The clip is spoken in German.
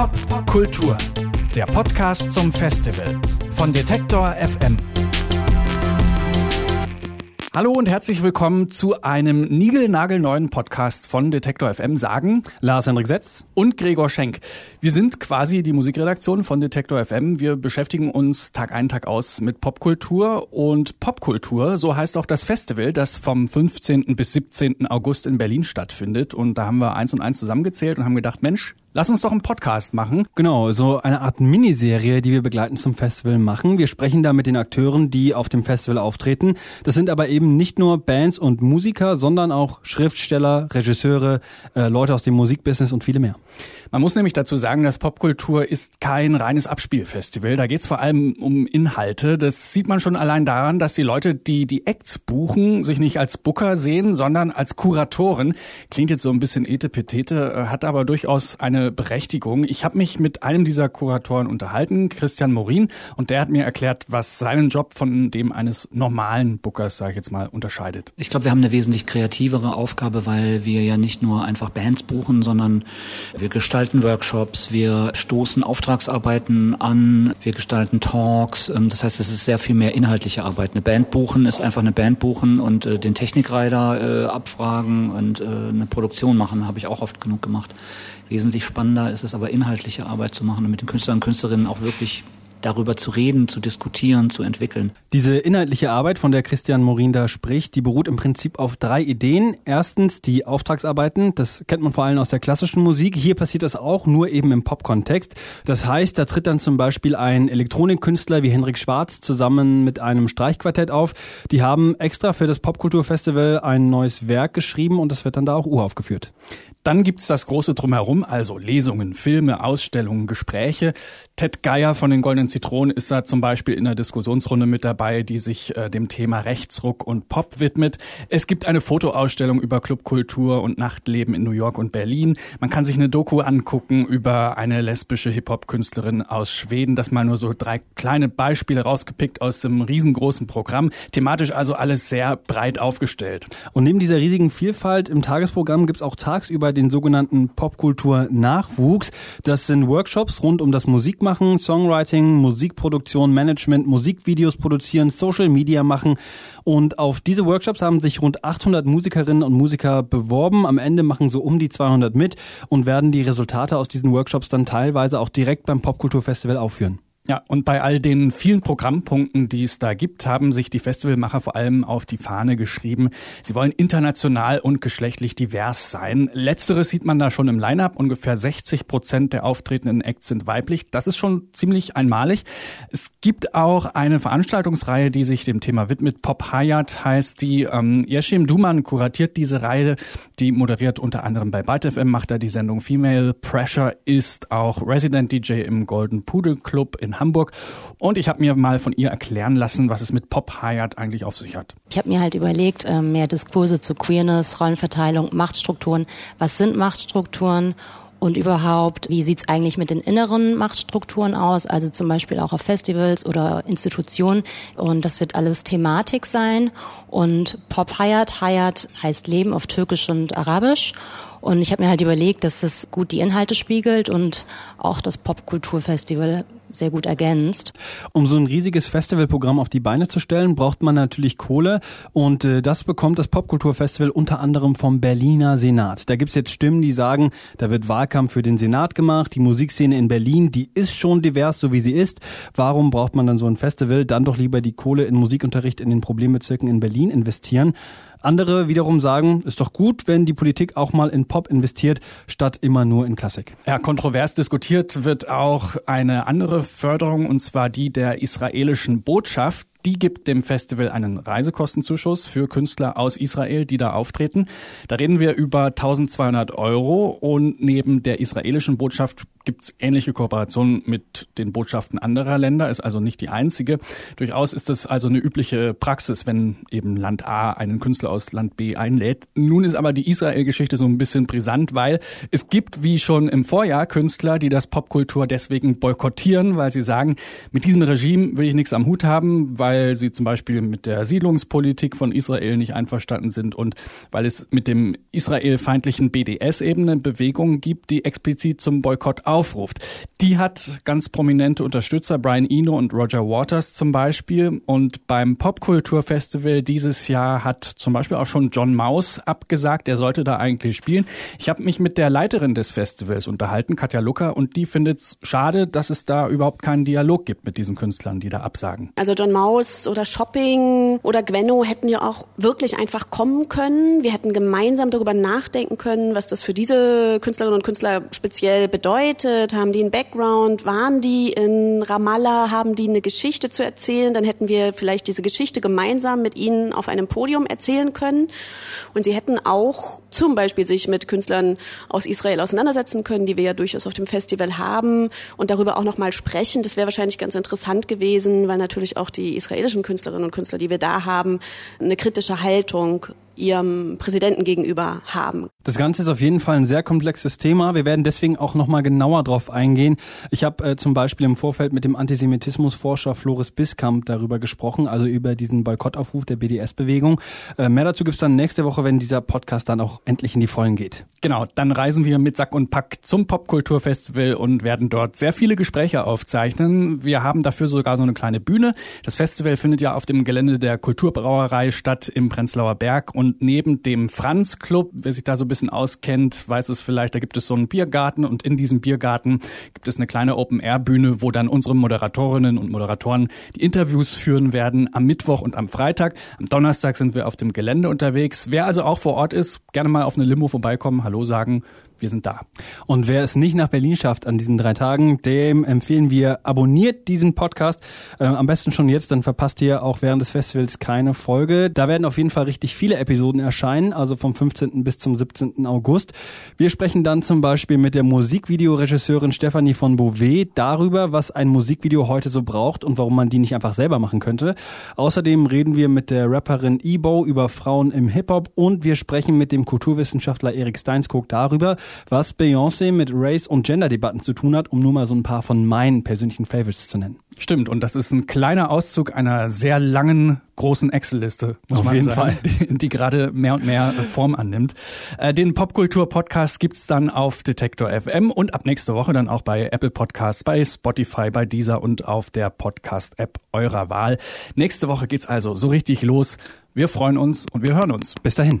Pop Kultur, der Podcast zum Festival von Detektor FM. Hallo und herzlich willkommen zu einem niegelnagelneuen Podcast von Detektor FM sagen Lars Hendrik Setz und Gregor Schenk. Wir sind quasi die Musikredaktion von Detektor FM. Wir beschäftigen uns Tag ein, Tag aus mit Popkultur und Popkultur, so heißt auch das Festival, das vom 15. bis 17. August in Berlin stattfindet. Und da haben wir eins und eins zusammengezählt und haben gedacht, Mensch, Lass uns doch einen Podcast machen. Genau, so eine Art Miniserie, die wir begleiten zum Festival machen. Wir sprechen da mit den Akteuren, die auf dem Festival auftreten. Das sind aber eben nicht nur Bands und Musiker, sondern auch Schriftsteller, Regisseure, äh, Leute aus dem Musikbusiness und viele mehr. Man muss nämlich dazu sagen, dass Popkultur ist kein reines Abspielfestival. Da geht es vor allem um Inhalte. Das sieht man schon allein daran, dass die Leute, die die Acts buchen, sich nicht als Booker sehen, sondern als Kuratoren. Klingt jetzt so ein bisschen etepetete, äh, hat aber durchaus eine Berechtigung. Ich habe mich mit einem dieser Kuratoren unterhalten, Christian Morin, und der hat mir erklärt, was seinen Job von dem eines normalen Bookers, sage ich jetzt mal, unterscheidet. Ich glaube, wir haben eine wesentlich kreativere Aufgabe, weil wir ja nicht nur einfach Bands buchen, sondern wir gestalten gestalten Workshops, wir stoßen Auftragsarbeiten an, wir gestalten Talks. Ähm, das heißt, es ist sehr viel mehr inhaltliche Arbeit. Eine Band buchen ist einfach eine Band buchen und äh, den Technikreiter äh, abfragen und äh, eine Produktion machen, habe ich auch oft genug gemacht. Wesentlich spannender ist es aber inhaltliche Arbeit zu machen und mit den Künstlern und Künstlerinnen auch wirklich darüber zu reden, zu diskutieren, zu entwickeln. Diese inhaltliche Arbeit, von der Christian Morin da spricht, die beruht im Prinzip auf drei Ideen. Erstens die Auftragsarbeiten, das kennt man vor allem aus der klassischen Musik. Hier passiert das auch, nur eben im Pop-Kontext. Das heißt, da tritt dann zum Beispiel ein Elektronikkünstler wie Henrik Schwarz zusammen mit einem Streichquartett auf. Die haben extra für das Popkulturfestival ein neues Werk geschrieben und das wird dann da auch uraufgeführt. Dann gibt's das große Drumherum, also Lesungen, Filme, Ausstellungen, Gespräche. Ted Geier von den Goldenen Zitronen ist da zum Beispiel in der Diskussionsrunde mit dabei, die sich äh, dem Thema Rechtsruck und Pop widmet. Es gibt eine Fotoausstellung über Clubkultur und Nachtleben in New York und Berlin. Man kann sich eine Doku angucken über eine lesbische Hip-Hop-Künstlerin aus Schweden. Das mal nur so drei kleine Beispiele rausgepickt aus dem riesengroßen Programm. Thematisch also alles sehr breit aufgestellt. Und neben dieser riesigen Vielfalt im Tagesprogramm gibt's auch tagsüber den sogenannten Popkultur-Nachwuchs. Das sind Workshops rund um das Musikmachen, Songwriting, Musikproduktion, Management, Musikvideos produzieren, Social Media machen. Und auf diese Workshops haben sich rund 800 Musikerinnen und Musiker beworben. Am Ende machen so um die 200 mit und werden die Resultate aus diesen Workshops dann teilweise auch direkt beim Popkulturfestival aufführen. Ja, und bei all den vielen Programmpunkten, die es da gibt, haben sich die Festivalmacher vor allem auf die Fahne geschrieben. Sie wollen international und geschlechtlich divers sein. Letzteres sieht man da schon im Line-up. Ungefähr 60 Prozent der auftretenden Acts sind weiblich. Das ist schon ziemlich einmalig. Es gibt auch eine Veranstaltungsreihe, die sich dem Thema widmet. Pop Hayat heißt die. Ähm, Yeshim Duman kuratiert diese Reihe. Die moderiert unter anderem bei Byte macht er die Sendung Female Pressure, ist auch Resident DJ im Golden Pudel Club in Hamburg. Und ich habe mir mal von ihr erklären lassen, was es mit Pop Hayat eigentlich auf sich hat. Ich habe mir halt überlegt, ähm, mehr Diskurse zu Queerness, Rollenverteilung, Machtstrukturen. Was sind Machtstrukturen? Und überhaupt, wie sieht's eigentlich mit den inneren Machtstrukturen aus, also zum Beispiel auch auf Festivals oder Institutionen. Und das wird alles Thematik sein. Und Pop Hayat, Hayat heißt Leben auf Türkisch und Arabisch. Und ich habe mir halt überlegt, dass das gut die Inhalte spiegelt und auch das Popkulturfestival sehr gut ergänzt. Um so ein riesiges Festivalprogramm auf die Beine zu stellen, braucht man natürlich Kohle und äh, das bekommt das Popkulturfestival unter anderem vom Berliner Senat. Da gibt's jetzt Stimmen, die sagen, da wird Wahlkampf für den Senat gemacht, die Musikszene in Berlin, die ist schon divers, so wie sie ist. Warum braucht man dann so ein Festival? Dann doch lieber die Kohle in Musikunterricht in den Problembezirken in Berlin investieren. Andere wiederum sagen, ist doch gut, wenn die Politik auch mal in Pop investiert, statt immer nur in Klassik. Ja, kontrovers diskutiert wird auch eine andere Förderung, und zwar die der israelischen Botschaft. Die gibt dem Festival einen Reisekostenzuschuss für Künstler aus Israel, die da auftreten. Da reden wir über 1200 Euro und neben der israelischen Botschaft gibt es ähnliche Kooperationen mit den Botschaften anderer Länder, ist also nicht die einzige. Durchaus ist es also eine übliche Praxis, wenn eben Land A einen Künstler aus Land B einlädt. Nun ist aber die Israel-Geschichte so ein bisschen brisant, weil es gibt, wie schon im Vorjahr, Künstler, die das Popkultur deswegen boykottieren, weil sie sagen, mit diesem Regime will ich nichts am Hut haben, weil sie zum Beispiel mit der Siedlungspolitik von Israel nicht einverstanden sind und weil es mit dem israelfeindlichen BDS eben eine Bewegung gibt, die explizit zum Boykott aufruft. Die hat ganz prominente Unterstützer, Brian Eno und Roger Waters zum Beispiel. Und beim Popkulturfestival dieses Jahr hat zum Beispiel auch schon John Maus abgesagt, er sollte da eigentlich spielen. Ich habe mich mit der Leiterin des Festivals unterhalten, Katja Lucker, und die findet es schade, dass es da überhaupt keinen Dialog gibt mit diesen Künstlern, die da absagen. Also John Maus oder Shopping oder Gwenno hätten ja auch wirklich einfach kommen können. Wir hätten gemeinsam darüber nachdenken können, was das für diese Künstlerinnen und Künstler speziell bedeutet. Haben die einen Background? Waren die in Ramallah? Haben die eine Geschichte zu erzählen? Dann hätten wir vielleicht diese Geschichte gemeinsam mit ihnen auf einem Podium erzählen können. Und sie hätten auch zum Beispiel sich mit Künstlern aus Israel auseinandersetzen können, die wir ja durchaus auf dem Festival haben und darüber auch nochmal sprechen. Das wäre wahrscheinlich ganz interessant gewesen, weil natürlich auch die israelischen Künstlerinnen und Künstler, die wir da haben, eine kritische Haltung ihrem Präsidenten gegenüber haben. Das Ganze ist auf jeden Fall ein sehr komplexes Thema. Wir werden deswegen auch nochmal genauer drauf eingehen. Ich habe äh, zum Beispiel im Vorfeld mit dem Antisemitismusforscher Floris Biskamp darüber gesprochen, also über diesen Boykottaufruf der BDS-Bewegung. Äh, mehr dazu gibt's dann nächste Woche, wenn dieser Podcast dann auch endlich in die Vollen geht. Genau, dann reisen wir mit Sack und Pack zum Popkulturfestival und werden dort sehr viele Gespräche aufzeichnen. Wir haben dafür sogar so eine kleine Bühne. Das Festival findet ja auf dem Gelände der Kulturbrauerei statt im Prenzlauer Berg und neben dem Franz Club, wer sich da so bisschen auskennt, weiß es vielleicht, da gibt es so einen Biergarten und in diesem Biergarten gibt es eine kleine Open-Air-Bühne, wo dann unsere Moderatorinnen und Moderatoren die Interviews führen werden am Mittwoch und am Freitag. Am Donnerstag sind wir auf dem Gelände unterwegs. Wer also auch vor Ort ist, gerne mal auf eine Limo vorbeikommen, Hallo sagen wir sind da. Und wer es nicht nach Berlin schafft an diesen drei Tagen, dem empfehlen wir, abonniert diesen Podcast. Äh, am besten schon jetzt, dann verpasst ihr auch während des Festivals keine Folge. Da werden auf jeden Fall richtig viele Episoden erscheinen, also vom 15. bis zum 17. August. Wir sprechen dann zum Beispiel mit der Musikvideoregisseurin Stephanie von Beauvais darüber, was ein Musikvideo heute so braucht und warum man die nicht einfach selber machen könnte. Außerdem reden wir mit der Rapperin Ebo über Frauen im Hip-Hop und wir sprechen mit dem Kulturwissenschaftler Erik Steinskog darüber, was Beyoncé mit Race- und Gender-Debatten zu tun hat, um nur mal so ein paar von meinen persönlichen Favorites zu nennen. Stimmt, und das ist ein kleiner Auszug einer sehr langen, großen Excel-Liste, muss Auf man jeden sagen, Fall. Die, die, gerade mehr und mehr Form annimmt. Äh, den Popkultur-Podcast gibt's dann auf Detektor FM und ab nächste Woche dann auch bei Apple Podcasts, bei Spotify, bei Deezer und auf der Podcast-App eurer Wahl. Nächste Woche geht's also so richtig los. Wir freuen uns und wir hören uns. Bis dahin.